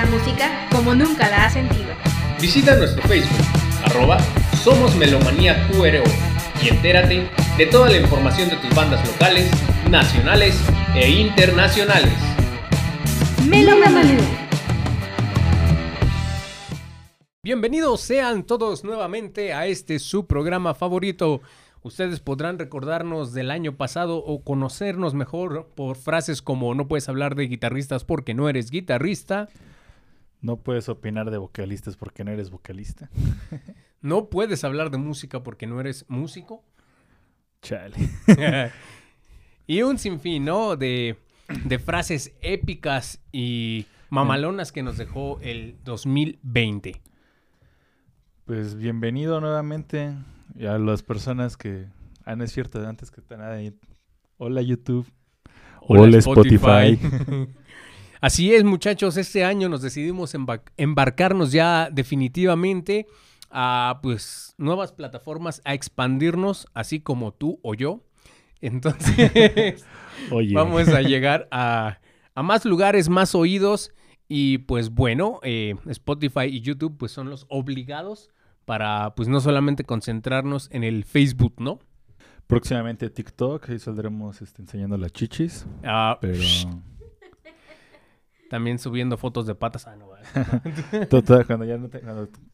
la música como nunca la has sentido. Visita nuestro Facebook, arroba Somos Melomanía QRO, y entérate de toda la información de tus bandas locales, nacionales e internacionales. Melomanía. Bienvenidos sean todos nuevamente a este su programa favorito. Ustedes podrán recordarnos del año pasado o conocernos mejor por frases como no puedes hablar de guitarristas porque no eres guitarrista. No puedes opinar de vocalistas porque no eres vocalista. no puedes hablar de música porque no eres músico. Chale. y un sinfín, ¿no? De, de frases épicas y mamalonas que nos dejó el 2020. Pues bienvenido nuevamente y a las personas que... Ah, no es cierto, antes que nada, hola YouTube. Hola, Spotify. Así es, muchachos, este año nos decidimos embarcarnos ya definitivamente a pues nuevas plataformas, a expandirnos, así como tú o yo. Entonces, vamos a llegar a, a, más lugares, más oídos. Y pues bueno, eh, Spotify y YouTube pues son los obligados para pues no solamente concentrarnos en el Facebook, ¿no? Próximamente TikTok, ahí saldremos este, enseñando las chichis. Ah, pero... También subiendo fotos de patas. Ah, no, cuando ya no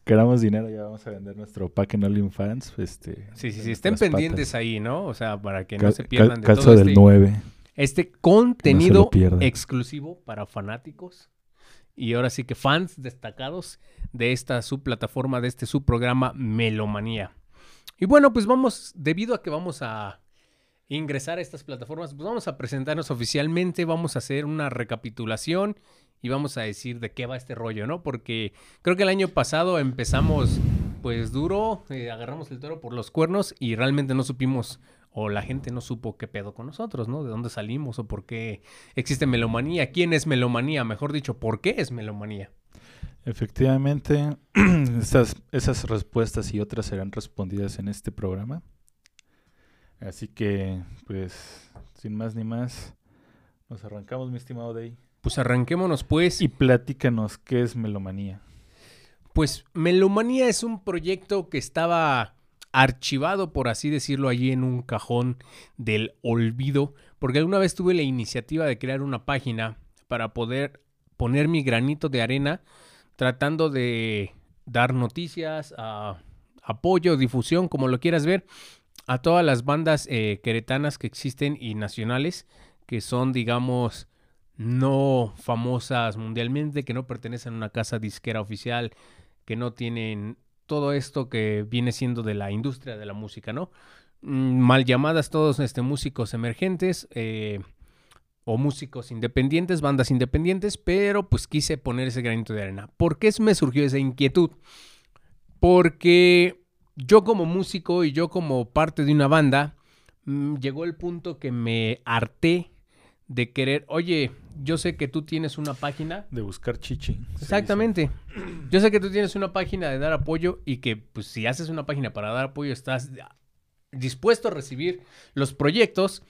queramos dinero, ya vamos a vender nuestro pack en OnlyFans. Este, sí, sí, sí. Estén pendientes ahí, ¿no? O sea, para que no se pierdan de todo del este, 9. este contenido exclusivo para fanáticos y ahora sí que fans destacados de esta subplataforma, de este subprograma Melomanía. Y bueno, pues vamos, debido a que vamos a ingresar a estas plataformas, pues vamos a presentarnos oficialmente, vamos a hacer una recapitulación y vamos a decir de qué va este rollo, ¿no? Porque creo que el año pasado empezamos pues duro, eh, agarramos el toro por los cuernos y realmente no supimos o la gente no supo qué pedo con nosotros, ¿no? De dónde salimos o por qué existe melomanía, quién es melomanía, mejor dicho, por qué es melomanía. Efectivamente, esas, esas respuestas y otras serán respondidas en este programa. Así que, pues, sin más ni más, nos arrancamos, mi estimado Day. Pues arranquémonos, pues. Y platícanos qué es melomanía. Pues Melomanía es un proyecto que estaba archivado, por así decirlo, allí en un cajón del olvido, porque alguna vez tuve la iniciativa de crear una página para poder poner mi granito de arena tratando de dar noticias, apoyo, difusión, como lo quieras ver, a todas las bandas eh, queretanas que existen y nacionales, que son, digamos, no famosas mundialmente, que no pertenecen a una casa disquera oficial, que no tienen todo esto que viene siendo de la industria de la música, ¿no? Mm, mal llamadas todos este, músicos emergentes eh, o músicos independientes, bandas independientes, pero pues quise poner ese granito de arena. ¿Por qué me surgió esa inquietud? Porque yo como músico y yo como parte de una banda, mm, llegó el punto que me harté de querer, oye, yo sé que tú tienes una página. De buscar chichi. Exactamente. Yo sé que tú tienes una página de dar apoyo y que pues si haces una página para dar apoyo estás dispuesto a recibir los proyectos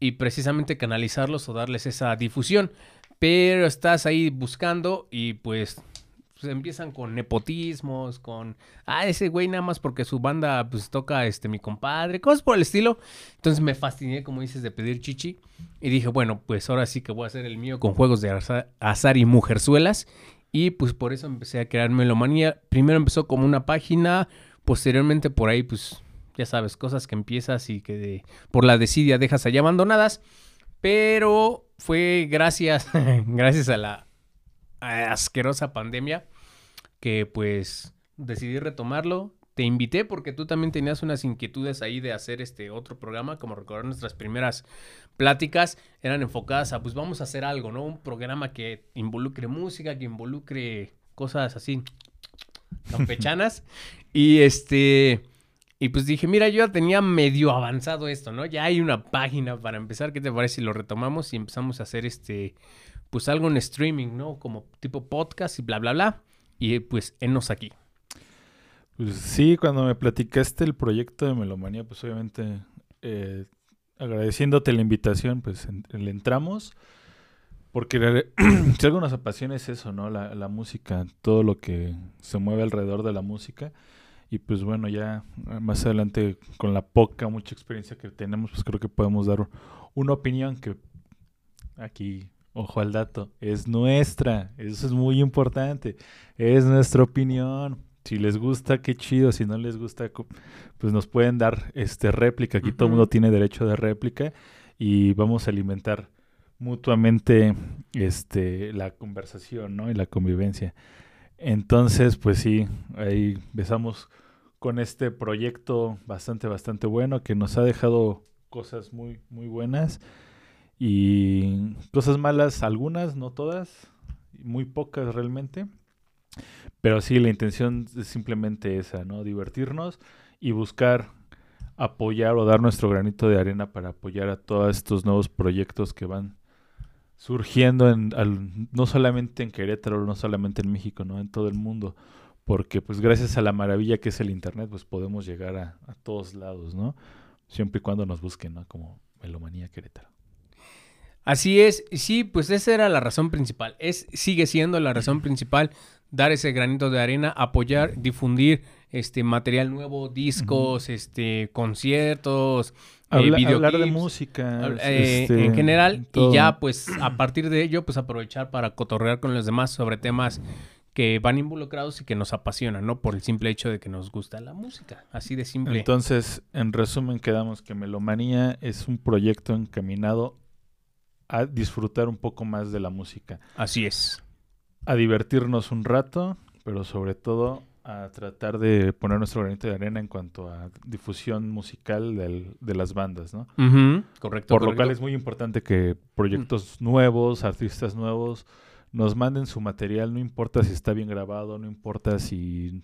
y precisamente canalizarlos o darles esa difusión. Pero estás ahí buscando y pues pues, empiezan con nepotismos, con, ah, ese güey nada más porque su banda pues toca este mi compadre, cosas por el estilo. Entonces me fasciné, como dices, de pedir chichi y dije, bueno, pues ahora sí que voy a hacer el mío con juegos de azar, y mujerzuelas. Y pues por eso empecé a crear Melomanía. Primero empezó como una página, posteriormente por ahí pues ya sabes, cosas que empiezas y que por la desidia dejas allá abandonadas. Pero fue gracias, gracias a la asquerosa pandemia que pues decidí retomarlo. Te invité porque tú también tenías unas inquietudes ahí de hacer este otro programa, como recordar nuestras primeras pláticas eran enfocadas a pues vamos a hacer algo, ¿no? Un programa que involucre música, que involucre cosas así campechanas y este y pues dije, mira, yo ya tenía medio avanzado esto, ¿no? Ya hay una página para empezar, ¿qué te parece si lo retomamos y empezamos a hacer este pues algo en streaming, ¿no? Como tipo podcast y bla bla bla y pues enos aquí. Pues sí, cuando me platicaste el proyecto de Melomanía, pues obviamente eh, agradeciéndote la invitación, pues le entramos. Porque si algo nos apasiona es eso, ¿no? La, la música, todo lo que se mueve alrededor de la música. Y pues bueno, ya más adelante, con la poca, mucha experiencia que tenemos, pues creo que podemos dar una opinión que aquí, ojo al dato, es nuestra. Eso es muy importante. Es nuestra opinión. Si les gusta, qué chido. Si no les gusta, pues nos pueden dar este réplica. Aquí todo el mundo tiene derecho de réplica y vamos a alimentar mutuamente este la conversación, ¿no? Y la convivencia. Entonces, pues sí, ahí empezamos con este proyecto bastante, bastante bueno que nos ha dejado cosas muy, muy buenas y cosas malas, algunas, no todas, muy pocas realmente. Pero sí, la intención es simplemente esa, ¿no? Divertirnos y buscar apoyar o dar nuestro granito de arena para apoyar a todos estos nuevos proyectos que van surgiendo en, al- no solamente en Querétaro, no solamente en México, ¿no? En todo el mundo. Porque pues gracias a la maravilla que es el Internet, pues podemos llegar a, a todos lados, ¿no? Siempre y cuando nos busquen, ¿no? Como Melomanía Querétaro. Así es, sí, pues esa era la razón principal. Es, sigue siendo la razón principal dar ese granito de arena, apoyar, difundir este material nuevo, discos, este conciertos, eh, Habla- hablar de música. hab- eh, este, en general todo. y ya pues a partir de ello pues aprovechar para cotorrear con los demás sobre temas que van involucrados y que nos apasionan, ¿no? Por el simple hecho de que nos gusta la música, así de simple. Entonces, en resumen, quedamos que Melomanía es un proyecto encaminado a disfrutar un poco más de la música, así es. a divertirnos un rato, pero sobre todo a tratar de poner nuestro granito de arena en cuanto a difusión musical del- de las bandas, ¿no? Correcto. Por lo correcto. cual es muy importante que proyectos nuevos, artistas nuevos, nos manden su material, no importa si está bien grabado, no importa si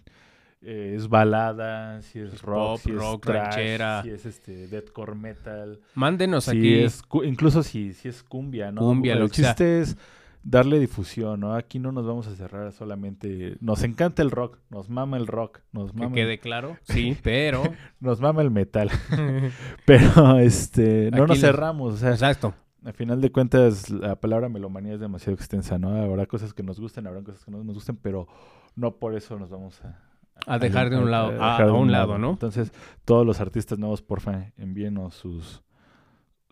eh, es balada, si es Es rock, pop, si es rock, thrash, ranchera. si es este deathcore metal, Mándenos si aquí. es incluso si, si es cumbia, ¿no? Cumbia, lo que sea. es darle difusión, ¿no? Aquí no nos vamos a cerrar solamente, nos encanta el rock, nos mama el rock, nos Que mama, quede claro, sí, pero... nos mama el metal, pero este, no Aquí nos cerramos, o sea, Exacto. al final de cuentas, la palabra melomanía es demasiado extensa, ¿no? Habrá cosas que nos gusten, habrá cosas que no nos gusten, pero no por eso nos vamos a... A dejar de un lado, a- un lado, ¿no? Entonces, todos los artistas nuevos, porfa, envíenos sus,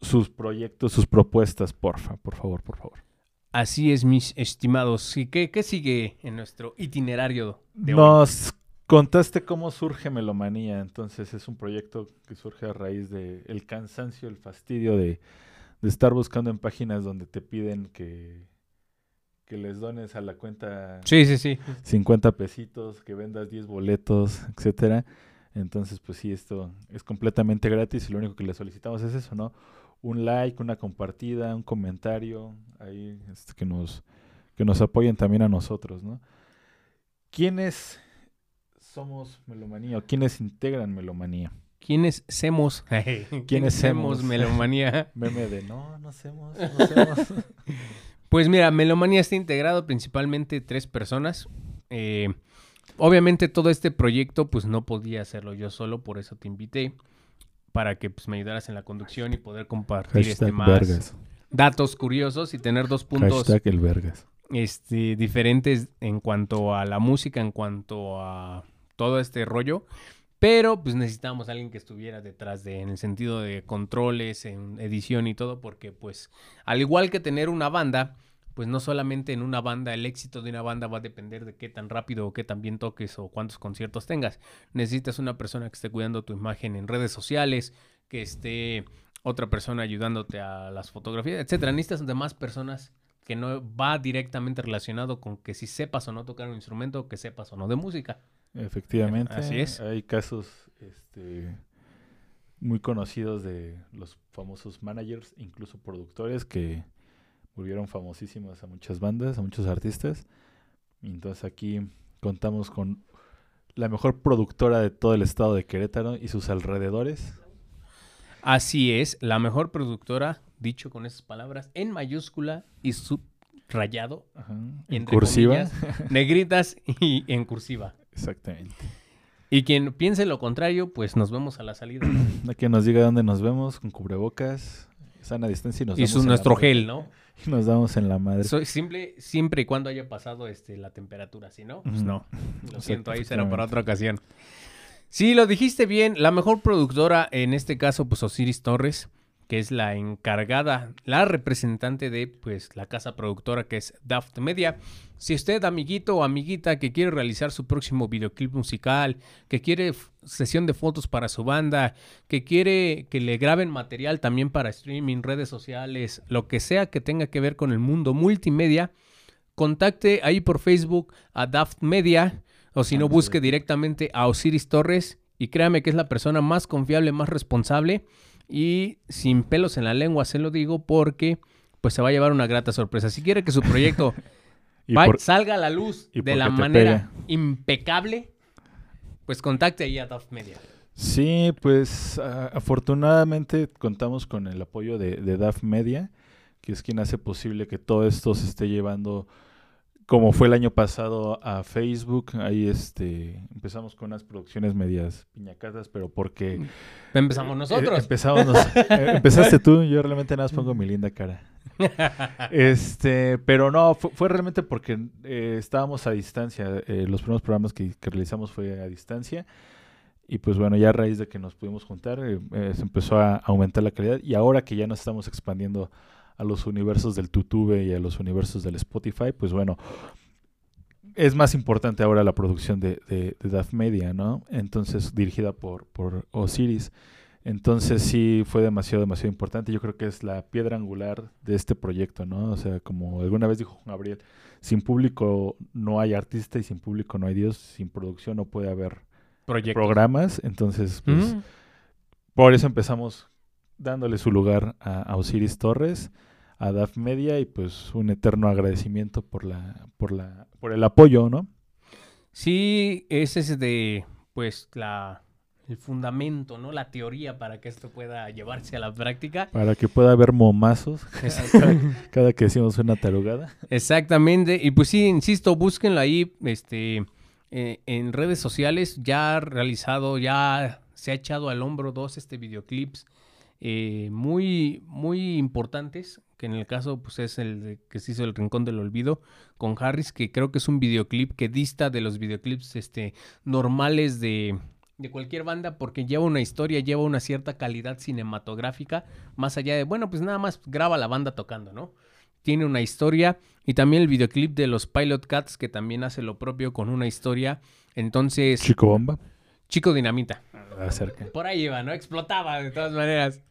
sus proyectos, sus propuestas, porfa, por favor, por favor. Así es, mis estimados. ¿Y qué, qué sigue en nuestro itinerario de hoy? Nos contaste cómo surge Melomanía, entonces es un proyecto que surge a raíz de el cansancio, el fastidio de, de estar buscando en páginas donde te piden que, que les dones a la cuenta Sí, sí, sí. 50 pesitos, que vendas 10 boletos, etcétera. Entonces, pues sí, esto es completamente gratis y lo único que le solicitamos es eso, ¿no? Un like, una compartida, un comentario, ahí este, que nos que nos apoyen también a nosotros, ¿no? ¿Quiénes somos Melomanía o quiénes integran Melomanía? ¿Quiénes semos? ¿Quiénes semos? semos Melomanía? Meme de no, no hacemos, no hacemos. Pues mira, Melomanía está integrado principalmente tres personas. Eh, obviamente todo este proyecto pues no podía hacerlo yo solo, por eso te invité para que pues, me ayudaras en la conducción y poder compartir este más vergas. datos curiosos y tener dos puntos Hashtag el vergas. este, diferentes en cuanto a la música, en cuanto a todo este rollo. Pero pues necesitábamos alguien que estuviera detrás de, en el sentido de controles, en edición y todo, porque pues al igual que tener una banda, pues no solamente en una banda, el éxito de una banda va a depender de qué tan rápido o qué tan bien toques o cuántos conciertos tengas. Necesitas una persona que esté cuidando tu imagen en redes sociales, que esté otra persona ayudándote a las fotografías, etcétera. Necesitas de más personas que no va directamente relacionado con que si sepas o no tocar un instrumento, que sepas o no de música. Efectivamente. Así es. Hay casos este, muy conocidos de los famosos managers, incluso productores, que volvieron famosísimos a muchas bandas, a muchos artistas. Entonces aquí contamos con la mejor productora de todo el estado de Querétaro y sus alrededores. Así es, la mejor productora, dicho con esas palabras, en mayúscula y subrayado, Ajá, En entre cursiva. comillas, negritas y en cursiva. Exactamente. Y quien piense lo contrario, pues nos vemos a la salida. A que nos diga dónde nos vemos, con cubrebocas, sana distancia y nos Y damos su, en nuestro gel, ¿no? Y nos damos en la madre. So- simple, siempre y cuando haya pasado este, la temperatura, si no, pues no. Lo siento, ahí será para otra ocasión. Sí, lo dijiste bien. La mejor productora, en este caso, pues Osiris Torres, que es la encargada, la representante de pues la casa productora que es Daft Media. Si usted, amiguito o amiguita, que quiere realizar su próximo videoclip musical, que quiere sesión de fotos para su banda, que quiere que le graben material también para streaming, redes sociales, lo que sea que tenga que ver con el mundo multimedia, contacte ahí por Facebook a Daft Media o si no busque directamente a Osiris Torres y créame que es la persona más confiable, más responsable y sin pelos en la lengua se lo digo porque pues se va a llevar una grata sorpresa. Si quiere que su proyecto Y va- por- salga a la luz de la manera impecable, pues contacte ahí a Daft Media. Sí, pues afortunadamente contamos con el apoyo de, de DAF Media, que es quien hace posible que todo esto se esté llevando como fue el año pasado a Facebook. Ahí este empezamos con unas producciones medias piñacatas, pero porque Empezamos eh, nosotros. empezamos nos- eh, empezaste tú, yo realmente nada más pongo mi linda cara. Este, pero no, fu- fue, realmente porque eh, estábamos a distancia. los primeros programas que, que realizamos fue a distancia. Y pues bueno, ya a raíz de que nos pudimos juntar, eh, eh, se empezó a aumentar la calidad. Y ahora que ya nos estamos expandiendo a los universos del YouTube y a los universos del Spotify, pues bueno, es más importante ahora la producción de, de, de Daft Media, ¿no? Entonces, dirigida por, por Osiris. Entonces sí fue demasiado, demasiado importante. Yo creo que es la piedra angular de este proyecto, ¿no? O sea, como alguna vez dijo Juan Gabriel, sin público no hay artista y sin público no hay Dios, sin producción no puede haber Proyectos. programas. Entonces, pues, Mm. por eso empezamos dándole su lugar a, a Osiris Torres, a DAF Media y pues un eterno agradecimiento por la, por la, por el apoyo, ¿no? Sí, ese es de, pues, la, el fundamento, ¿no? La teoría para que esto pueda llevarse a la práctica. Para que pueda haber momazos cada que decimos una tarugada. Exactamente. Y pues sí, insisto, búsquenlo ahí, este, eh, en redes sociales. Ya ha realizado, ya se ha echado al hombro dos este videoclips eh, muy, muy importantes. Que en el caso, pues es el de- que se hizo El Rincón del Olvido con Harris, que creo que es un videoclip que dista de los videoclips este, normales de, de cualquier banda, porque lleva una historia, lleva una cierta calidad cinematográfica, más allá de, bueno, pues nada más graba la banda tocando, ¿no? tiene una historia y también el videoclip de los Pilot Cats que también hace lo propio con una historia. Entonces, Chico Bomba. Chico Dinamita. Acerca. Por ahí iba, ¿no? Explotaba de todas maneras.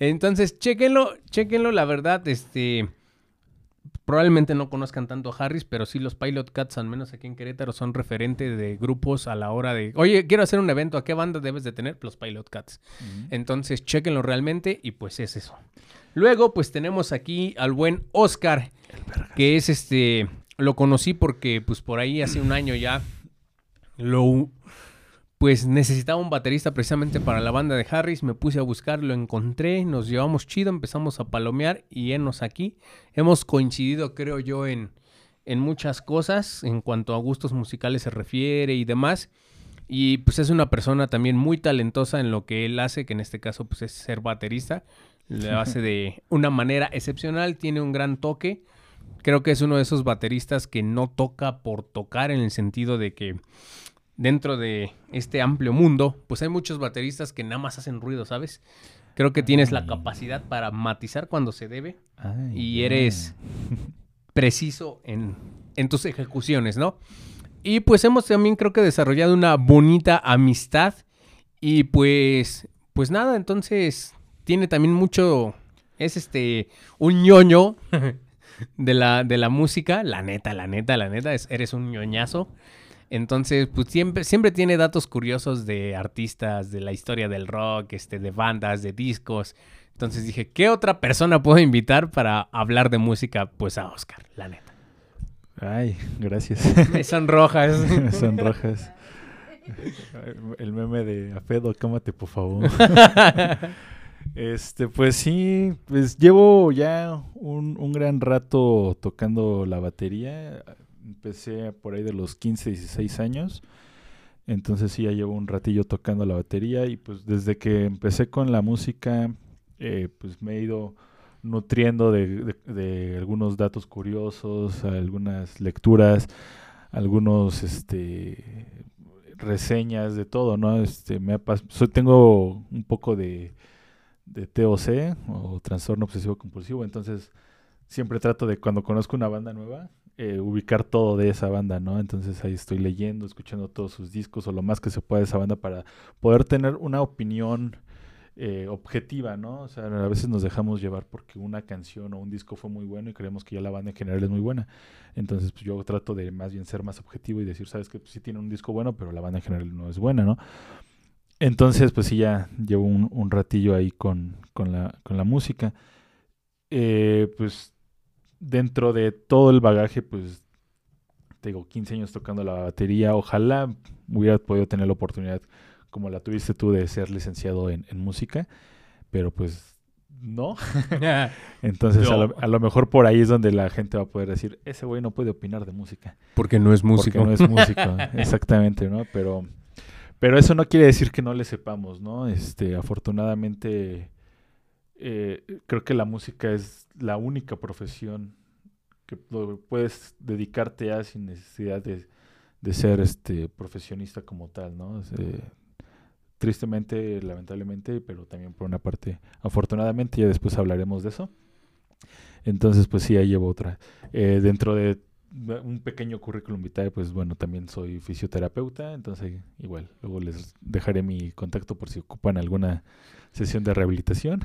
Entonces, chéquenlo, chéquenlo, la verdad, este probablemente no conozcan tanto a Harris, pero sí los Pilot Cats, al menos aquí en Querétaro, son referente de grupos a la hora de, oye, quiero hacer un evento, ¿a qué banda debes de tener? Los Pilot Cats. Entonces, chéquenlo realmente y pues es eso. Luego, pues tenemos aquí al buen Oscar, que es este, lo conocí porque pues por ahí hace un año ya lo, pues necesitaba un baterista precisamente para la banda de Harris, me puse a buscar, lo encontré, nos llevamos chido, empezamos a palomear y enos aquí. Hemos coincidido, creo yo, en, en muchas cosas en cuanto a gustos musicales se refiere y demás. Y pues es una persona también muy talentosa en lo que él hace, que en este caso pues es ser baterista. Lo hace de una manera excepcional, tiene un gran toque. Creo que es uno de esos bateristas que no toca por tocar en el sentido de que dentro de este amplio mundo, pues hay muchos bateristas que nada más hacen ruido, ¿sabes? Creo que tienes la capacidad para matizar cuando se debe Ay, y eres preciso en, en tus ejecuciones, ¿no? Y pues hemos también creo que desarrollado una bonita amistad y pues, pues nada, entonces tiene también mucho, es este, un ñoño de la, de la música, la neta, la neta, la neta, es- eres un ñoñazo. Entonces, pues siempre, siempre tiene datos curiosos de artistas, de la historia del rock, este, de bandas, de discos. Entonces dije, ¿qué otra persona puedo invitar para hablar de música? Pues a Oscar, la neta. Ay, gracias. Me sonrojas. Son rojas. El meme de Afedo, cámate por favor. Este, pues sí, pues llevo ya un, un gran rato tocando la batería. Empecé por ahí de los 15, 16 años. Entonces sí, ya llevo un ratillo tocando la batería y pues desde que empecé con la música eh, pues me he ido nutriendo de, algunos datos curiosos, algunas lecturas, algunos este reseñas de todo, ¿no? Este me ha soy- tengo un poco de, de TOC o trastorno obsesivo compulsivo, entonces siempre trato de cuando conozco una banda nueva eh, ubicar todo de esa banda, ¿no? Entonces ahí estoy leyendo, escuchando todos sus discos o lo más que se pueda de esa banda para poder tener una opinión eh, objetiva, ¿no? O sea, a veces nos dejamos llevar porque una canción o un disco fue muy bueno y creemos que ya la banda en general es muy buena. Entonces, pues yo trato de más bien ser más objetivo y decir, sabes que sí tiene un disco bueno, pero la banda en general no es buena, ¿no? Entonces, pues sí, ya llevo un, un ratillo ahí con, con, la, con la música. Eh, pues dentro de todo el bagaje, pues tengo 15 años tocando la batería. Ojalá hubiera podido tener la oportunidad, como la tuviste tú, de ser licenciado en, en música, pero pues no. Entonces, a, No. lo, a lo mejor por ahí es donde la gente va a poder decir, ese güey no puede opinar de música. Porque no es músico. Porque no es músico, exactamente, ¿no? Pero, pero eso no quiere decir que no le sepamos, ¿no? Este, afortunadamente, eh, creo que la música es la única profesión que puedes dedicarte a sin necesidad de, de ser este profesionista como tal, ¿no? Tristemente, lamentablemente, pero también por una parte, afortunadamente, ya después hablaremos de eso. Entonces, pues sí, ahí llevo otra. Eh, dentro de un pequeño currículum vitae, pues bueno, también soy fisioterapeuta, entonces igual, luego les dejaré mi contacto por si ocupan alguna sesión de rehabilitación.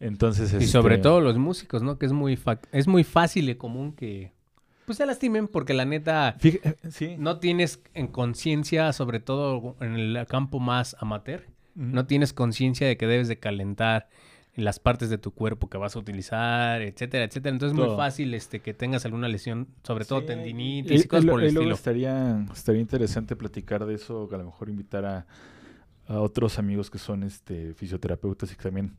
Entonces, Y sobre este, todo los músicos, ¿no? Que es muy, fa- es muy fácil y común que pues se lastimen porque la neta fíj- eh, sí, no tienes en conciencia, sobre todo en el campo más amateur, no tienes conciencia de que debes de calentar las partes de tu cuerpo que vas a utilizar, etcétera, etcétera. Entonces es muy fácil este que tengas alguna lesión, sobre todo Sí, tendinitis y, cosas lo- por el y estilo. Estaría, estaría interesante platicar de eso, que a lo mejor invitar a, a otros amigos que son este fisioterapeutas y que también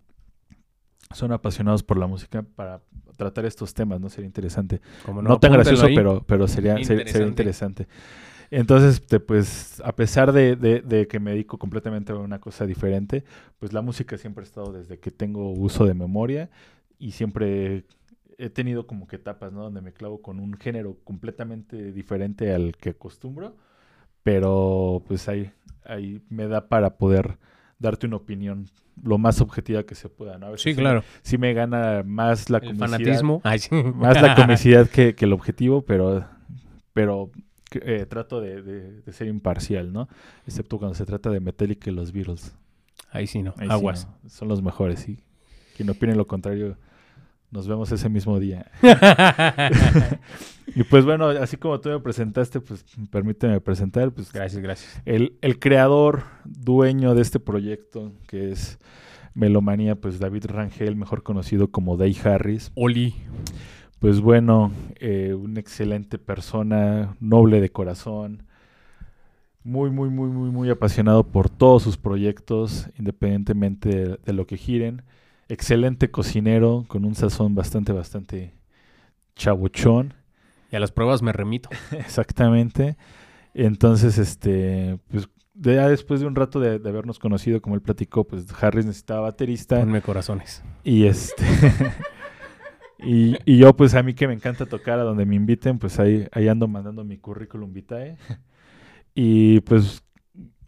son apasionados por la música para tratar estos temas, ¿no? Sería interesante. Como No, tan gracioso, ahí. pero, pero sería, ser- sería Interesante. interesante. Entonces, pues, a pesar de, de- de que me dedico completamente a una cosa diferente, pues la música siempre ha estado desde que tengo uso de memoria y siempre he tenido como que etapas, ¿no? Donde me clavo con un género completamente diferente al que acostumbro, pero pues ahí, ahí me da para poder darte una opinión lo más objetiva que se pueda, ¿no? A veces Sí, claro. sí me gana más la El comicidad fanatismo. Ay, sí. más la comicidad que, que el objetivo, pero, pero eh, trato de, de- de ser imparcial, ¿no? Excepto cuando se trata de Metallica y los Beatles. Ahí sí, no. Ahí sí, Aguas. no, son los mejores, y quien opine lo contrario, nos vemos ese mismo día. y pues bueno, así como tú me presentaste, pues permíteme presentar, pues gracias, gracias. el, el creador, dueño de este proyecto, que es Melomanía, pues David Rangel, mejor conocido como Day Harris. Oli. Pues bueno, eh, una excelente persona, noble de corazón, muy, muy, muy, muy, muy apasionado por todos sus proyectos, independientemente de, de lo que giren. Excelente cocinero, con un sazón bastante, bastante chabuchón. Y a las pruebas me remito. Exactamente. Entonces, este, pues ya después de un rato de, de habernos conocido, como él platicó, pues Harris necesitaba baterista. Ponme corazones. Y este. y, y yo, pues a mí que me encanta tocar a donde me inviten, pues ahí, ahí ando mandando mi currículum vitae. Y pues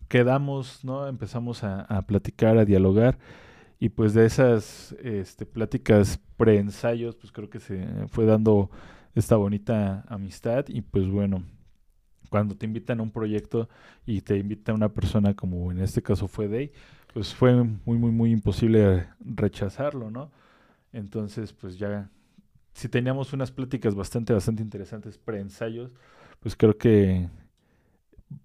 quedamos, ¿no? Empezamos a, a platicar, a dialogar. Y pues de esas este, pláticas pre-ensayos, pues creo que se fue dando esta bonita amistad. Y pues bueno, cuando te invitan a un proyecto y te invita una persona como en este caso fue Day, pues fue muy, muy, muy imposible rechazarlo, ¿no? Entonces, pues ya, si teníamos unas pláticas bastante, bastante interesantes pre-ensayos, pues creo que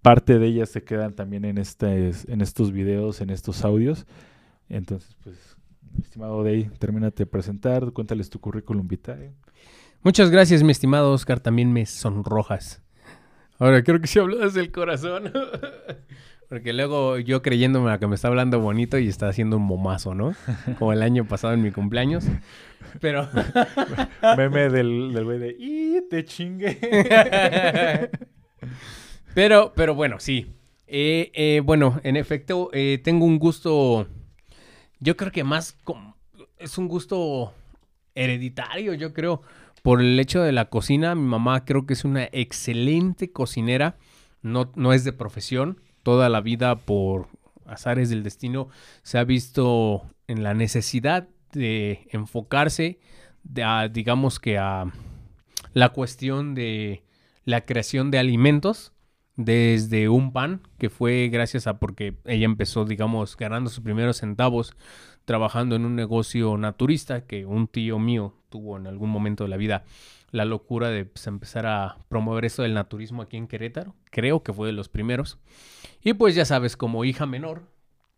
parte de ellas se quedan también en, este, en estos videos, en estos audios. Entonces, pues, mi estimado Day, termínate de presentar, cuéntales tu currículum vitae. Muchas gracias, mi estimado Oscar. También me sonrojas. Ahora, creo que si hablas del corazón. Porque luego yo creyéndome a que me está hablando bonito y está haciendo un momazo, ¿no? Como el año pasado en mi cumpleaños. Pero. Meme del del güey de, ¡y te chingue! pero, pero bueno, sí. Eh, eh, bueno, en efecto, eh, tengo un gusto. Yo creo que más. es un gusto hereditario, yo creo, por el hecho de la cocina. Mi mamá creo que es una excelente cocinera, no, no es de profesión, toda la vida por azares del destino se ha visto en la necesidad de enfocarse, de, digamos que a la cuestión de la creación de alimentos desde un pan que fue gracias a porque ella empezó digamos ganando sus primeros centavos trabajando en un negocio naturista que un tío mío tuvo en algún momento de la vida la locura de pues, empezar a promover eso del naturismo aquí en Querétaro. Creo que fue de los primeros. Y pues ya sabes, como hija menor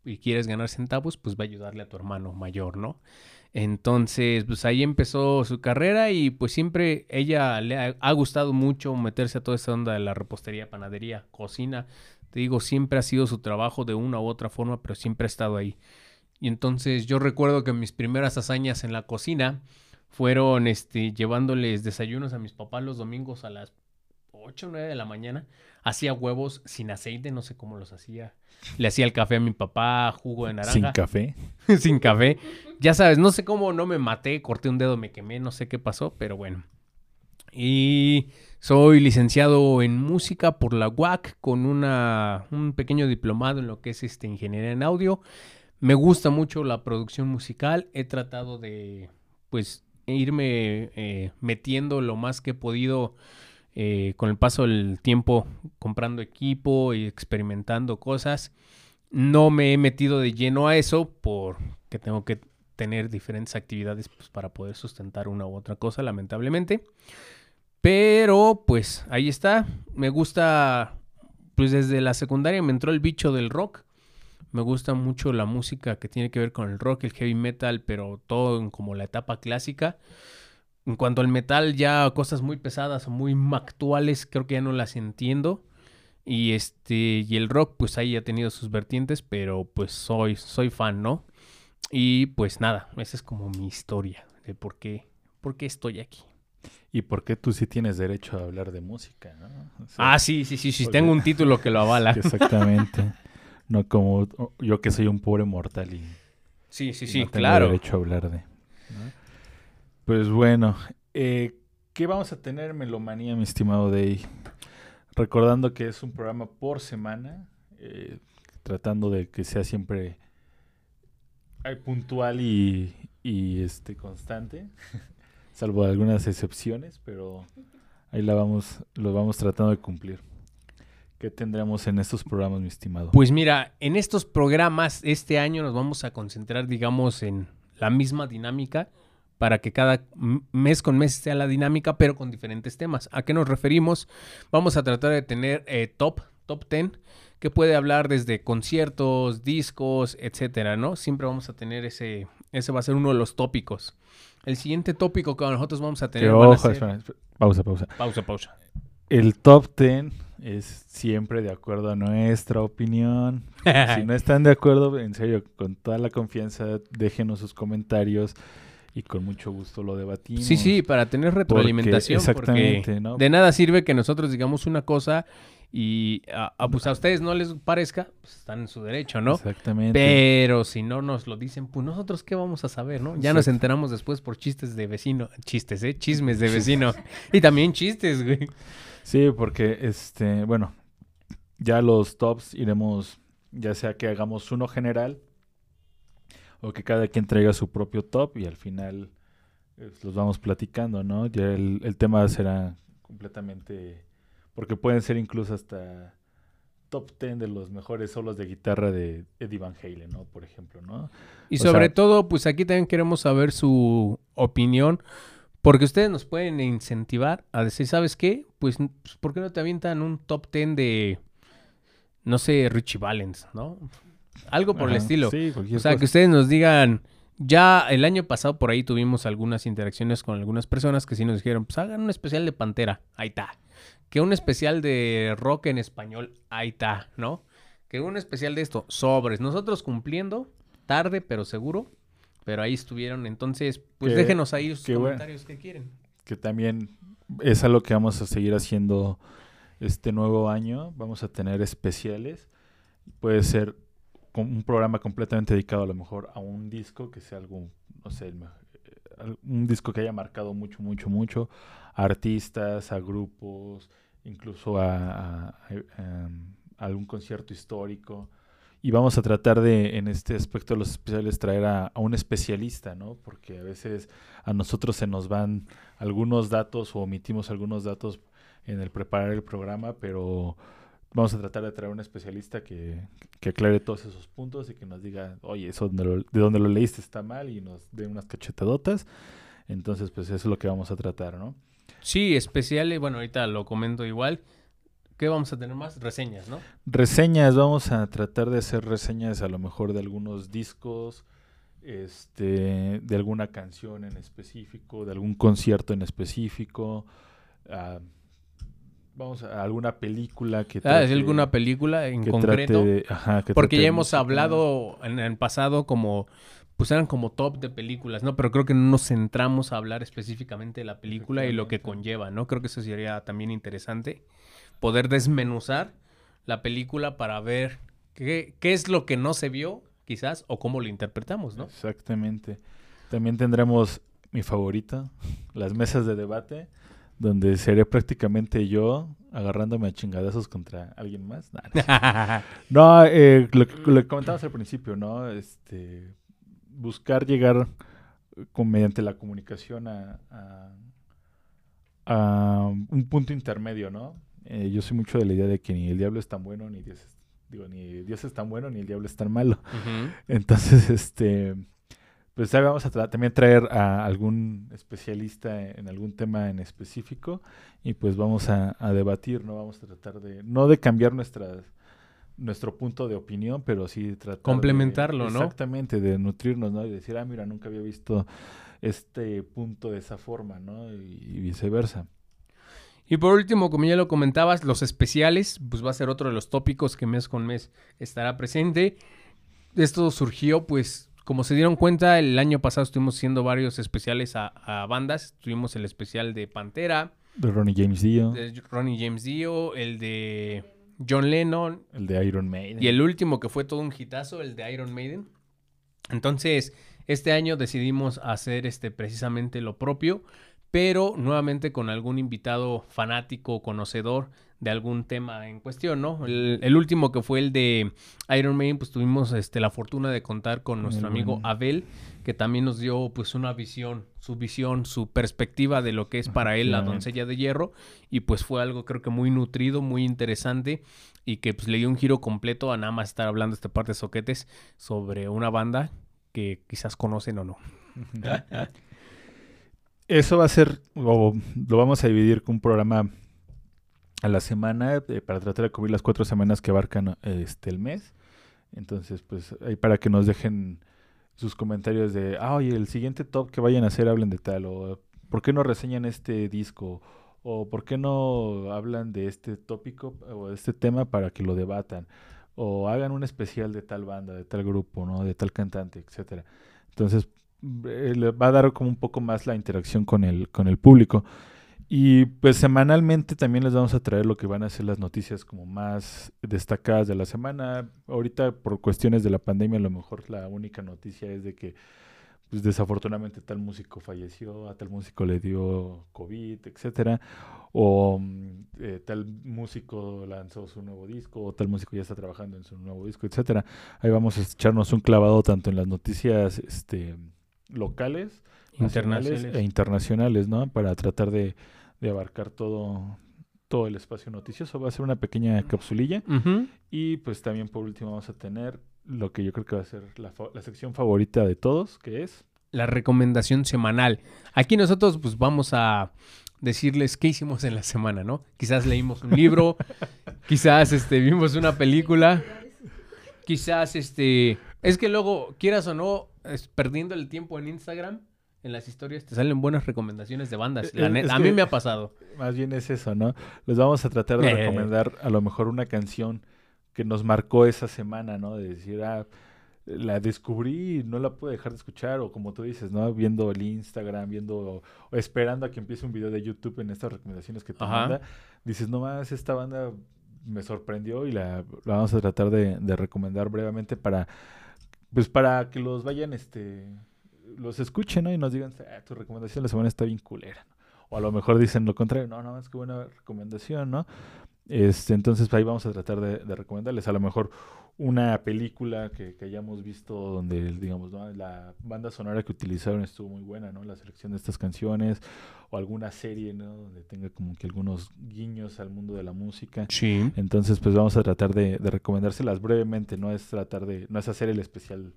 y quieres ganar centavos, pues va a ayudarle a tu hermano mayor, ¿no? Entonces, pues ahí empezó su carrera y pues siempre ella le ha, gustado mucho meterse a toda esa onda de la repostería, panadería, cocina. Te digo, siempre ha sido su trabajo de una u otra forma, pero siempre ha estado ahí. Y entonces yo recuerdo que mis primeras hazañas en la cocina fueron este, llevándoles desayunos a mis papás los domingos a las 8 o 9 de la mañana. Hacía huevos sin aceite, no sé cómo los hacía. Le hacía el café a mi papá, jugo de naranja. Sin café. sin café. Ya sabes, no sé cómo no me maté, corté un dedo, me quemé, no sé qué pasó, pero bueno. Y soy licenciado en música por la UAC con una, un pequeño diplomado en lo que es este, ingeniería en audio. Me gusta mucho la producción musical. He tratado de, pues, irme eh, metiendo lo más que he podido eh, con el paso del tiempo, comprando equipo y experimentando cosas. No me he metido de lleno a eso porque tengo que tener diferentes actividades pues, para poder sustentar una u otra cosa, lamentablemente. Pero, pues, ahí está. Me gusta, pues desde la secundaria me entró el bicho del rock. Me gusta mucho la música que tiene que ver con el rock, el heavy metal, pero todo en como la etapa clásica. En cuanto al metal, ya cosas muy pesadas o muy actuales, creo que ya no las entiendo. Y este, y el rock, pues ahí ha tenido sus vertientes, pero pues soy, soy fan, ¿no? Y pues nada, esa es como mi historia de por qué, por qué estoy aquí. ¿Y por qué tú sí tienes derecho a hablar de música? ¿no? O sea, ah, sí, sí, sí, sí, tengo un título que lo avala. Exactamente. No como yo que soy un pobre mortal y... Sí, sí, sí, no tengo claro. derecho a hablar de... ¿no? Pues bueno, eh, ¿qué vamos a tener Melomanía, mi estimado Day? Recordando que es un programa por semana, eh, tratando de que sea siempre puntual y, y este constante, salvo algunas excepciones, pero ahí la vamos, lo vamos tratando de cumplir. ¿Qué tendremos en estos programas, mi estimado? Pues mira, en estos programas este año nos vamos a concentrar, digamos, en la misma dinámica para que cada mes con mes sea la dinámica, pero con diferentes temas. ¿A qué nos referimos? Vamos a tratar de tener eh, top, top 10, que puede hablar desde conciertos, discos, etcétera, ¿no? Siempre vamos a tener ese, ese va a ser uno de los tópicos. El siguiente tópico que nosotros vamos a tener. Que, van a ojo, ser- espera, espera, pausa, pausa. Pausa, pausa. El top 10 es siempre de acuerdo a nuestra opinión. si no están de acuerdo, en serio, con toda la confianza, déjenos sus comentarios y con mucho gusto lo debatimos. Sí, sí, para tener retroalimentación. Porque- exactamente, porque ¿no? De nada sirve que nosotros digamos una cosa y a, a, pues a ustedes no les parezca, pues están en su derecho, ¿no? Exactamente. Pero si no nos lo dicen, pues nosotros qué vamos a saber, ¿no? Ya nos enteramos después por chistes de vecino. Chistes, ¿eh? Chismes de vecino. y también chistes, güey. Sí, porque este, bueno, ya los tops iremos, ya sea que hagamos uno general o que cada quien traiga su propio top y al final eh, los vamos platicando, ¿no? Ya el, el tema será completamente, porque pueden ser incluso hasta top 10 de los mejores solos de guitarra de Eddie Van Halen, ¿no? Por ejemplo, ¿no? Y O sobre sea- todo, pues aquí también queremos saber su opinión. Porque ustedes nos pueden incentivar a decir, ¿sabes qué? Pues, pues, ¿por qué no te avientan un top 10 de, no sé, Richie Valens, ¿no? Algo por el estilo. Sí, cualquier O sea, cosa. que ustedes nos digan, ya el año pasado por ahí tuvimos algunas interacciones con algunas personas que sí nos dijeron, pues hagan un especial de Pantera, ahí está. Que un especial de rock en español, ahí está, ¿no? Que un especial de esto, sobres. Nosotros cumpliendo, tarde pero seguro, pero ahí estuvieron. Entonces, pues Que- déjenos ahí sus bueno. comentarios que quieren. que también es algo que vamos a seguir haciendo este nuevo año. Vamos a tener especiales. Puede ser un programa completamente dedicado a lo mejor a un disco, que sea algo, no sé, un disco que haya marcado mucho, mucho, mucho, a artistas, a grupos, incluso a, em, algún concierto histórico. Y vamos a tratar de, en este aspecto de los especiales, traer a, un especialista, ¿no? Porque a veces a nosotros se nos van algunos datos o omitimos algunos datos en el preparar el programa, pero vamos a tratar de traer un especialista que, que, aclare todos esos puntos y que nos diga, oye, eso de, donde lo leíste está mal y nos dé unas cachetadotas. Entonces, pues eso es lo que vamos a tratar, ¿no? Sí, especiales, bueno, ahorita lo comento igual. ¿Qué vamos a tener más? Reseñas, ¿no? Reseñas, vamos a tratar de hacer reseñas a lo mejor de algunos discos, este, de alguna canción en específico, de algún concierto en específico, uh, vamos a alguna película que ah, trate, alguna película en concreto porque ya hemos hablado en el pasado como pues eran como top de películas no pero creo que no nos centramos a hablar específicamente de la película y lo que conlleva no creo que eso sería también interesante poder desmenuzar la película para ver qué, qué es lo que no se vio quizás o cómo lo interpretamos no exactamente. También tendremos mi favorita las mesas de debate donde seré prácticamente yo agarrándome a chingadazos contra alguien más. no, eh, lo, que comentábamos al principio, ¿no? Este, buscar llegar con, mediante la comunicación a, a, un punto intermedio, ¿no? Eh, yo soy mucho de la idea de que ni el diablo es tan bueno, ni Dios es, digo, ni Dios es tan bueno, ni el diablo es tan malo. Entonces, este pues vamos a también traer a algún especialista en algún tema en específico y pues vamos a, debatir, ¿no? Vamos a tratar de, no de cambiar nuestra, nuestro punto de opinión, pero sí tratar Complementarlo, ¿no? Exactamente, de nutrirnos, ¿no? Y decir, ah, mira, nunca había visto este punto de esa forma, ¿no? Y, viceversa. Y por último, como ya lo comentabas, los especiales, pues va a ser otro de los tópicos que mes con mes estará presente. Esto surgió pues como se dieron cuenta, el año pasado estuvimos haciendo varios especiales a, bandas. Tuvimos el especial de Pantera. De Ronnie James Dio. De Ronnie James Dio, el de John Lennon. El de Iron Maiden. Y el último que fue todo un hitazo, el de Iron Maiden. Entonces, este año decidimos hacer este precisamente lo propio, pero nuevamente con algún invitado fanático, conocedor de algún tema en cuestión, ¿no? El, último que fue el de Iron Man, pues tuvimos este, la fortuna de contar con nuestro amigo Abel, que también nos dio pues una visión, su visión, su perspectiva de lo que es para él la doncella de hierro, y pues fue algo creo que muy nutrido, muy interesante, y que pues le dio un giro completo a nada más estar hablando este par de soquetes sobre una banda que quizás conocen o no. Eso va a ser, o lo vamos a dividir con un programa a la semana eh, para tratar de cubrir las cuatro semanas que abarcan este el mes. Entonces, pues ahí para que nos dejen sus comentarios de, ah, oye, el siguiente top que vayan a hacer hablen de tal, o por qué no reseñan este disco, o por qué no hablan de este tópico o de este tema para que lo debatan, o hagan un especial de tal banda, de tal grupo, ¿no? De tal cantante, etcétera. Entonces, eh, va a dar como un poco más la interacción con el, con el público. Y pues semanalmente también les vamos a traer lo que van a ser las noticias como más destacadas de la semana. Ahorita por cuestiones de la pandemia a lo mejor la única noticia es de que pues desafortunadamente tal músico falleció, a tal músico le dio COVID, etcétera, o mm, eh, tal músico lanzó su nuevo disco, o tal músico ya está trabajando en su nuevo disco, etcétera. Ahí vamos a echarnos un clavado tanto en las noticias este locales, internacionales e internacionales, ¿no? Para tratar de de abarcar todo, todo el espacio noticioso. Va a ser una pequeña capsulilla. Y pues también por último vamos a tener lo que yo creo que va a ser la, la, sección favorita de todos, que es... La recomendación semanal. Aquí nosotros pues vamos a decirles qué hicimos en la semana, ¿no? Quizás leímos un libro, quizás este, vimos una película, quizás este... Es que luego, quieras o no, es, perdiendo el tiempo en Instagram, en las historias te salen buenas recomendaciones de bandas. a mí me ha pasado. Más bien es eso, ¿no? Les vamos a tratar de eh. recomendar a lo mejor una canción que nos marcó esa semana, ¿no? De decir, ah, la descubrí y no la pude dejar de escuchar, o como tú dices, ¿no? Viendo el Instagram, viendo, o, esperando a que empiece un video de YouTube en estas recomendaciones que te manda, dices, no más, esta banda me sorprendió y la, vamos a tratar de, de recomendar brevemente para, pues para que los vayan, este los escuchen, ¿no? Y nos digan, ah, tu recomendación de la semana está bien culera. O a lo mejor dicen lo contrario, no, no, es que buena recomendación, ¿no? Este, entonces ahí vamos a tratar de, recomendarles a lo mejor una película que, que hayamos visto donde, digamos, ¿no? la banda sonora que utilizaron estuvo muy buena, ¿no? La selección de estas canciones o alguna serie, ¿no? Donde tenga como que algunos guiños al mundo de la música. Sí. Entonces, pues vamos a tratar de, de recomendárselas brevemente, no es tratar de, no es hacer el especial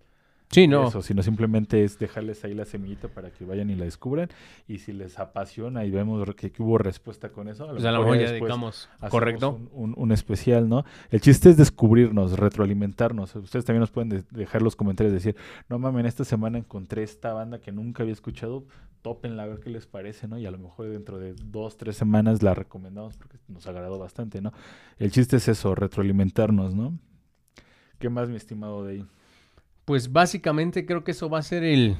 Sí, no. Eso, sino simplemente es dejarles ahí la semillita para que vayan y la descubran. Y si les apasiona y vemos que, hubo respuesta con eso, a lo, pues mejor, ya dedicamos, correcto. Un, especial, ¿no? El chiste es descubrirnos, retroalimentarnos. Ustedes también nos pueden dejar los comentarios, decir, no mames, esta semana encontré esta banda que nunca había escuchado, tópenla a ver qué les parece, ¿no? Y a lo mejor dentro de dos, tres semanas la recomendamos porque nos agradó bastante, ¿no? El chiste es eso, retroalimentarnos, ¿no? ¿Qué más, mi estimado ahí? Pues básicamente creo que eso va a ser el,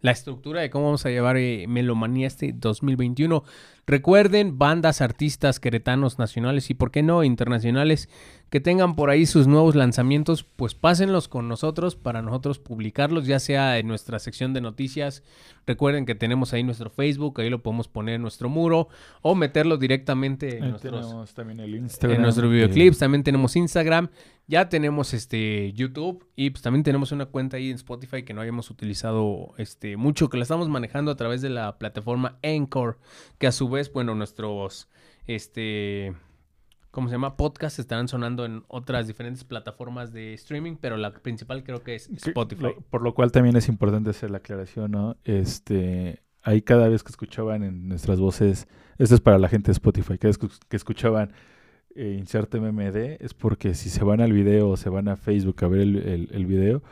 la estructura de cómo vamos a llevar eh, Melomanía este 2021. Recuerden, bandas, artistas queretanos nacionales y, por qué no, internacionales que tengan por ahí sus nuevos lanzamientos, pues pásenlos con nosotros para nosotros publicarlos, ya sea en nuestra sección de noticias. Recuerden que tenemos ahí nuestro Facebook, ahí lo podemos poner en nuestro muro o meterlo directamente en, nuestros, también el Instagram, en nuestros videoclips. También tenemos Instagram, ya tenemos este YouTube y pues también tenemos una cuenta ahí en Spotify que no habíamos utilizado este mucho, que la estamos manejando a través de la plataforma Anchor, que a su vez, bueno, nuestros este ¿cómo se llama? Podcasts estarán sonando en otras diferentes plataformas de streaming, pero la principal creo que es Spotify. por lo cual también es importante hacer la aclaración, ¿no? Este, ahí cada vez que escuchaban en nuestras voces, esto es para la gente de Spotify, cada vez que escuchaban eh, inserte MMD, es porque si se van al video o se van a Facebook a ver el, el, video,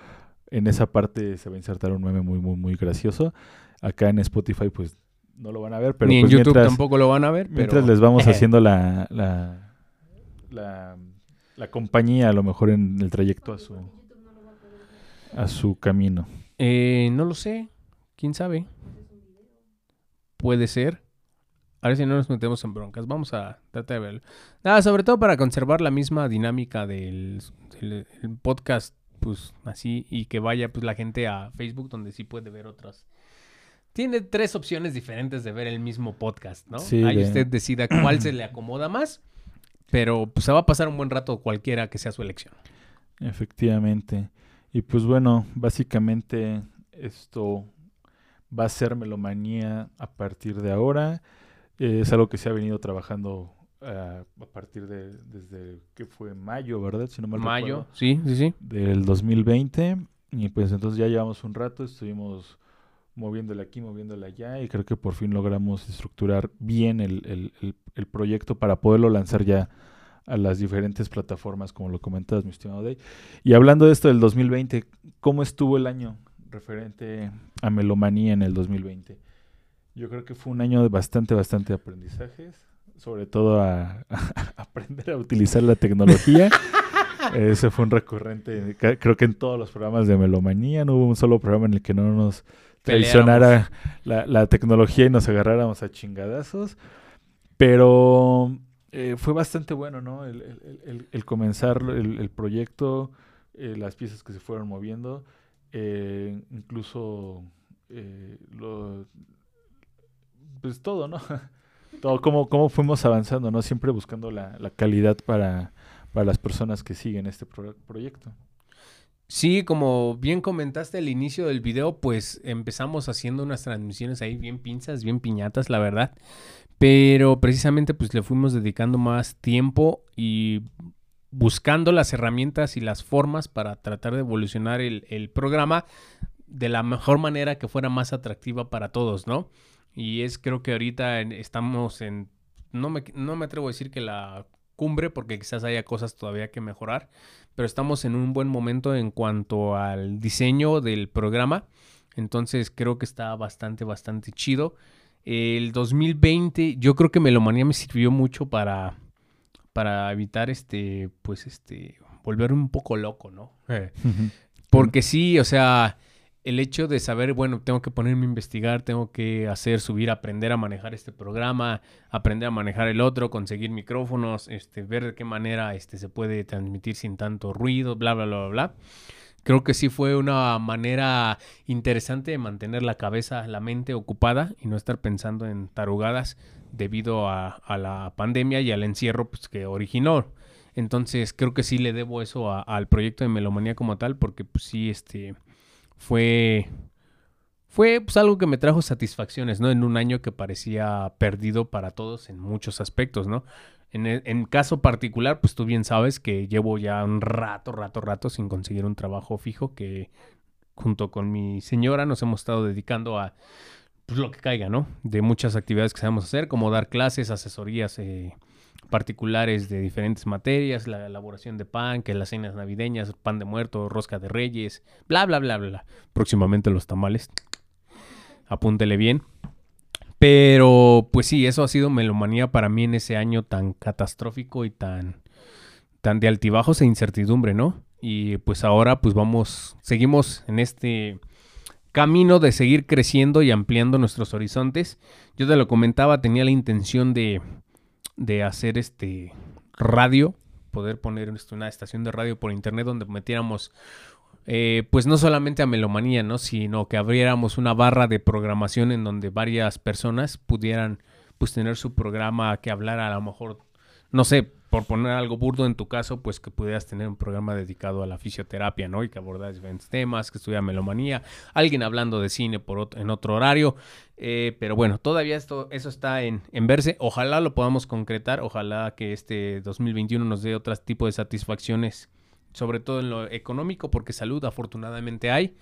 en esa parte se va a insertar un meme muy, muy, muy gracioso. Acá en Spotify, pues no lo van a ver, pero ni en pues YouTube tampoco lo van a ver. Mientras les vamos haciendo la, la, la, compañía, a lo mejor en el trayecto a su, a su camino? Eh, no lo sé. ¿Quién sabe? Puede ser. A ver si no nos metemos en broncas. Vamos a tratar de verlo. Nada, sobre todo para conservar la misma dinámica del, podcast, pues así, y que vaya pues la gente a Facebook donde sí puede ver otras. Tiene tres opciones diferentes de ver el mismo podcast, ¿no? Ahí usted decida cuál se le acomoda más. Pero pues, se va a pasar un buen rato cualquiera que sea su elección. Efectivamente. Y pues bueno, básicamente esto va a ser melomanía a partir de ahora. es algo que se ha venido trabajando ah, a partir de desde que fue mayo, ¿verdad? Si no mayo, sí, sí, sí. Del 2020. Y pues entonces ya llevamos un rato, estuvimos moviéndole aquí, moviéndole allá, y creo que por fin logramos estructurar bien el, el, proyecto para poderlo lanzar ya a las diferentes plataformas, como lo comentas, mi estimado Day. Y hablando de esto del 2020, ¿cómo estuvo el año referente a Melomanía en el 2020? Yo creo que fue un año de bastante, bastante aprendizajes, sobre todo a, aprender a utilizar la tecnología. Ese fue un recurrente, creo que en todos los programas de Melomanía no hubo un solo programa en el que no nos traicionara la, la, tecnología y nos agarráramos a chingadazos. Pero eh, fue bastante bueno, ¿no? El, comenzar el, proyecto, eh, las piezas que se fueron moviendo, eh, incluso lo, pues todo, ¿no? todo, cómo, cómo fuimos avanzando, ¿no? Siempre buscando la, la calidad para, para las personas que siguen este proyecto. Sí, como bien comentaste al inicio del video, pues empezamos haciendo unas transmisiones ahí bien pinzas, bien piñatas, la verdad. Pero precisamente pues le fuimos dedicando más tiempo y buscando las herramientas y las formas para tratar de evolucionar el, programa de la mejor manera que fuera más atractiva para todos, ¿no? Y es creo que ahorita estamos en, no me, no me atrevo a decir que la cumbre porque quizás haya cosas todavía que mejorar, pero estamos en un buen momento en cuanto al diseño del programa. Entonces creo que está bastante, bastante chido. El 2020, yo creo que Melomanía me sirvió mucho para, para evitar este, pues este, volver un poco loco, ¿no? Porque sí, o sea, el hecho de saber, bueno, tengo que ponerme a investigar, tengo que hacer, subir, aprender a manejar este programa, aprender a manejar el otro, conseguir micrófonos, este, ver de qué manera este, se puede transmitir sin tanto ruido, bla, bla, bla, bla, creo que sí fue una manera interesante de mantener la cabeza, la mente ocupada y no estar pensando en tarugadas debido a, a la pandemia y al encierro pues, que originó. Entonces creo que sí le debo eso al proyecto de Melomanía como tal, porque pues sí, este, fue, fue pues algo que me trajo satisfacciones, ¿no? En un año que parecía perdido para todos en muchos aspectos, ¿no? En, e- en caso particular, pues tú bien sabes que llevo ya un rato, rato, rato sin conseguir un trabajo fijo que junto con mi señora nos hemos estado dedicando a pues, lo que caiga, ¿no? De muchas actividades que sabemos hacer, como dar clases, asesorías eh, particulares de diferentes materias, la elaboración de pan, que las cenas navideñas, pan de muerto, rosca de reyes, bla, bla, bla, bla. Próximamente los tamales. Apúntele bien. Pero, pues sí, eso ha sido melomanía para mí en ese año tan catastrófico y tan, tan de altibajos e incertidumbre, ¿no? Y pues ahora, pues vamos, seguimos en este camino de seguir creciendo y ampliando nuestros horizontes. Yo te lo comentaba, tenía la intención de, de hacer este radio, poder poner este, una estación de radio por internet donde metiéramos eh, pues no solamente a Melomanía, ¿no? Sino que abriéramos una barra de programación en donde varias personas pudieran pues tener su programa que hablara a lo mejor, no sé, por poner algo burdo en tu caso, pues que pudieras tener un programa dedicado a la fisioterapia, ¿no? Y que abordara diferentes temas, que estuviera Melomanía, alguien hablando de cine por ot- en otro horario. Eh, pero bueno, todavía esto, eso está en, en verse. Ojalá lo podamos concretar, ojalá que este 2021 nos dé otro tipo de satisfacciones sobre todo en lo económico, porque salud afortunadamente hay.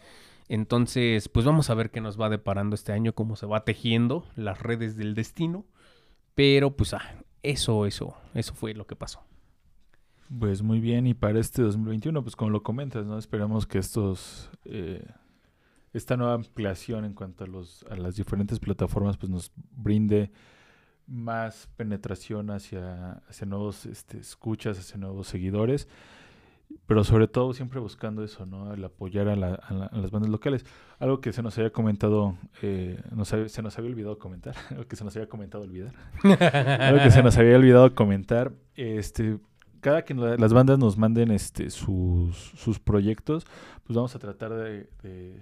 Entonces, pues vamos a ver qué nos va deparando este año, cómo se va tejiendo las redes del destino. Pero pues ah, eso, eso, eso fue lo que pasó. Pues muy bien, y para este 2021, pues como lo comentas, ¿no? Esperamos que estos, eh, esta nueva ampliación en cuanto a, los, a las diferentes plataformas, pues nos brinde más penetración hacia, hacia nuevos este, escuchas, hacia nuevos seguidores, pero sobre todo siempre buscando eso, ¿no? El apoyar a, la- a la- a las bandas locales. Algo que se nos había comentado, eh, nos se nos había olvidado comentar, algo que se nos había comentado olvidar. Algo que se nos había olvidado comentar, este, cada que la- las bandas nos manden este sus, sus proyectos, pues vamos a tratar de, de-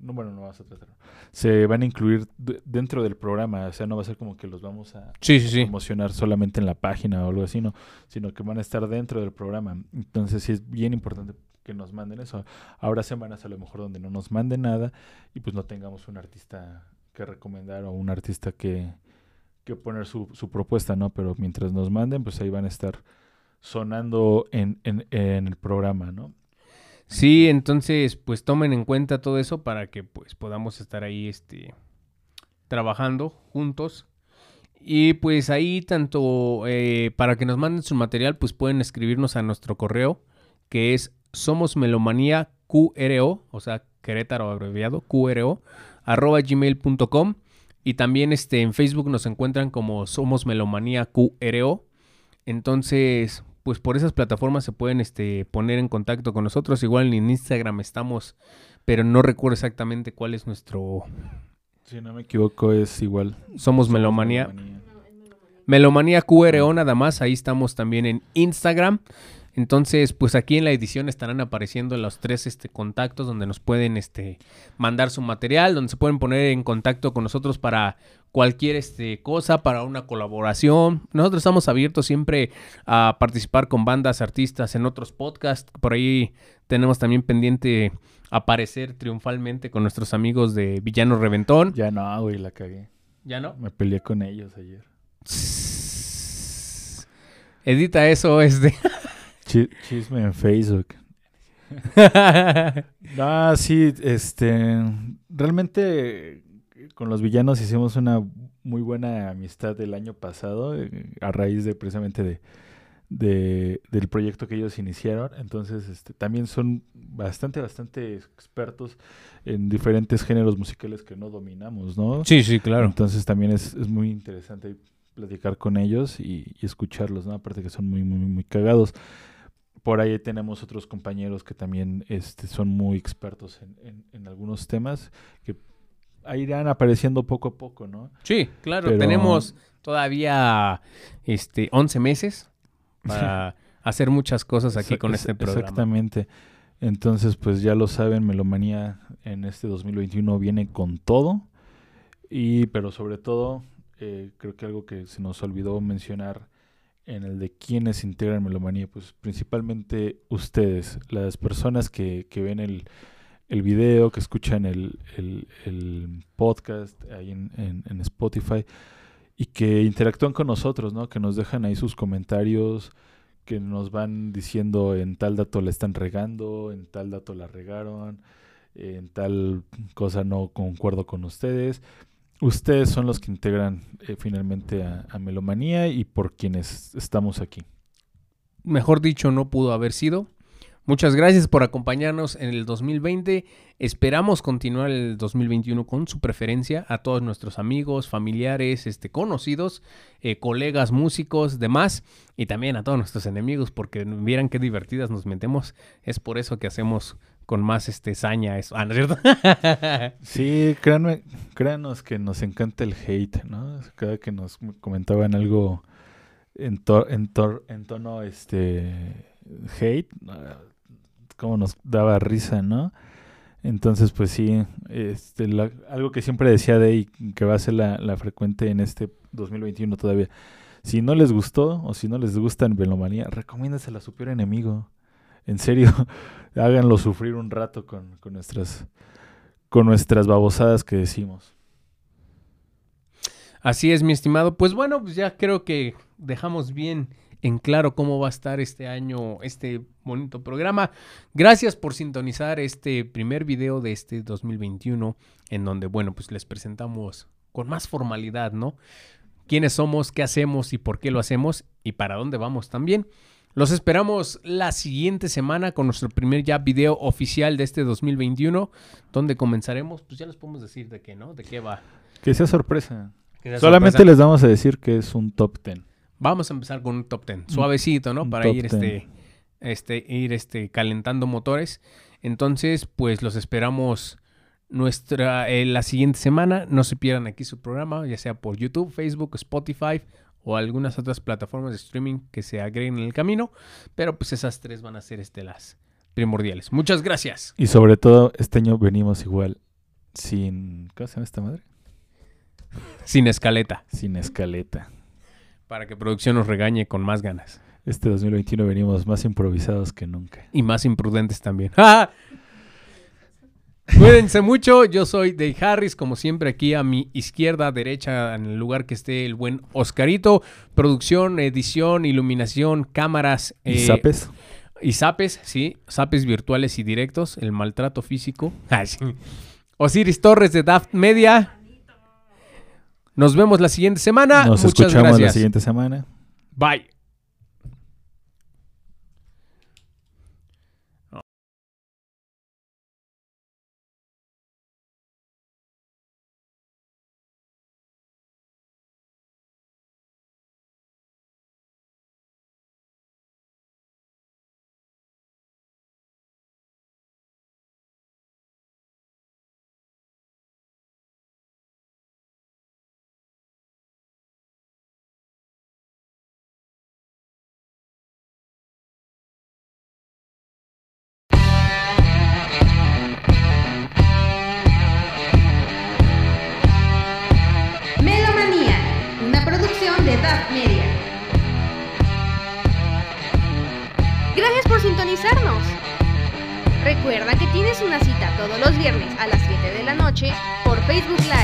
no bueno, no vamos a tratar. Se van a incluir dentro del programa, o sea, no va a ser como que los vamos a Sí, promocionar solamente en la página o algo así, no, sino que van a estar dentro del programa. Entonces, sí es bien importante que nos manden eso. Habrá semanas a lo mejor donde no nos manden nada y pues no tengamos un artista que recomendar o un artista que, que poner su, su propuesta, ¿no? Pero mientras nos manden, pues ahí van a estar sonando en, en, en el programa, ¿no? Sí, entonces, pues tomen en cuenta todo eso para que pues podamos estar ahí, este, trabajando juntos. Y pues ahí tanto eh, para que nos manden su material, pues pueden escribirnos a nuestro correo, que es somosmelomanía QRO, o sea, Querétaro abreviado, QRO, arroba gmail.com. Y también este, en Facebook nos encuentran como Somos Melomanía QRO. Entonces, pues por esas plataformas se pueden este, poner en contacto con nosotros. Igual en Instagram estamos, pero no recuerdo exactamente cuál es nuestro... Si no me equivoco, es igual. Somos Melomanía. Melomanía QRO nada más, ahí estamos también en Instagram. Entonces, pues aquí en la edición estarán apareciendo los tres este, contactos donde nos pueden este, mandar su material, donde se pueden poner en contacto con nosotros para cualquier este, cosa, para una colaboración. Nosotros estamos abiertos siempre a participar con bandas, artistas en otros podcasts. Por ahí tenemos también pendiente aparecer triunfalmente con nuestros amigos de Villano Reventón. Ya no, güey, la cagué. ¿Ya no? Me peleé con ellos ayer. Edita eso, este. Chi- chisme en Facebook. Ah, sí, este. Realmente con los villanos hicimos una muy buena amistad el año pasado, eh, a raíz de precisamente de, de- del proyecto que ellos iniciaron. Entonces, este, también son bastante, bastante expertos en diferentes géneros musicales que no dominamos, ¿no? sí, sí, claro. Entonces también es, es muy interesante platicar con ellos y, y escucharlos, ¿no? Aparte que son muy, muy, muy cagados. Por ahí tenemos otros compañeros que también este, son muy expertos en, en- en algunos temas que ahí irán apareciendo poco a poco, ¿no? Sí, claro. Pero- Tenemos todavía este 11 meses para hacer muchas cosas aquí con este programa. Exactamente. Entonces, pues ya lo saben, Melomanía en este 2021 viene con todo. Y, pero sobre todo, eh, creo que algo que se nos olvidó mencionar en el de quienes integran Melomanía, pues principalmente ustedes, las personas que, que ven el, el video, que escuchan el, el, podcast ahí en, en, en, Spotify y que interactúan con nosotros, ¿no? Que nos dejan ahí sus comentarios, que nos van diciendo en tal dato la están regando, en tal dato la regaron, en tal cosa no concuerdo con ustedes. Ustedes son los que integran eh, finalmente a, Melomanía y por quienes estamos aquí. Mejor dicho, no pudo haber sido. Muchas gracias por acompañarnos en el 2020. Esperamos continuar el 2021 con su preferencia a todos nuestros amigos, familiares, este, conocidos, eh, colegas, músicos, demás, y también a todos nuestros enemigos, porque vieran qué divertidas nos metemos. Es por eso que hacemos con más este saña eso. Ah, ¿no es cierto? sí, créanme, créanos que nos encanta el hate, ¿no? Cada que nos comentaban algo en, to en, to en tono este hate, como nos daba risa, ¿no? Entonces, pues sí, este, la, algo que siempre decía de y que va a ser la, la, frecuente en este 2021 todavía. Si no les gustó o si no les gusta en Velomanía, recomiéndasela a su peor enemigo. En serio, háganlo sufrir un rato con, con, nuestras, con nuestras babosadas que decimos. Así es, mi estimado. Pues bueno, pues ya creo que dejamos bien en claro cómo va a estar este año, este bonito programa. Gracias por sintonizar este primer video de este 2021, en donde, bueno, pues les presentamos con más formalidad, ¿no? Quiénes somos, qué hacemos y por qué lo hacemos y para dónde vamos también. Los esperamos la siguiente semana con nuestro primer ya video oficial de este 2021, donde comenzaremos, pues ya les podemos decir de qué, ¿no? De qué va. Que sea sorpresa. Que sea Solamente sorpresa. les vamos a decir que es un top 10. Vamos a empezar con un top 10, suavecito, ¿no? Para ir este, este, ir este, calentando motores. Entonces, pues los esperamos nuestra, eh, la siguiente semana. No se pierdan aquí su programa, ya sea por YouTube, Facebook, Spotify o algunas otras plataformas de streaming que se agreguen en el camino. Pero pues esas tres van a ser este, las primordiales. Muchas gracias. Y sobre todo, este año venimos igual sin... ¿Cómo se llama esta madre? Sin escaleta. Sin escaleta para que producción nos regañe con más ganas. Este 2021 venimos más improvisados que nunca. Y más imprudentes también. Cuídense mucho, yo soy Dave Harris, como siempre aquí a mi izquierda, derecha, en el lugar que esté el buen Oscarito. Producción, edición, iluminación, cámaras. ¿Y eh, zapes? Y zapes, sí, zapes virtuales y directos, el maltrato físico. Osiris Torres de Daft Media. Nos vemos la siguiente semana. Nos Muchas escuchamos gracias. la siguiente semana. Bye. Por Facebook Live.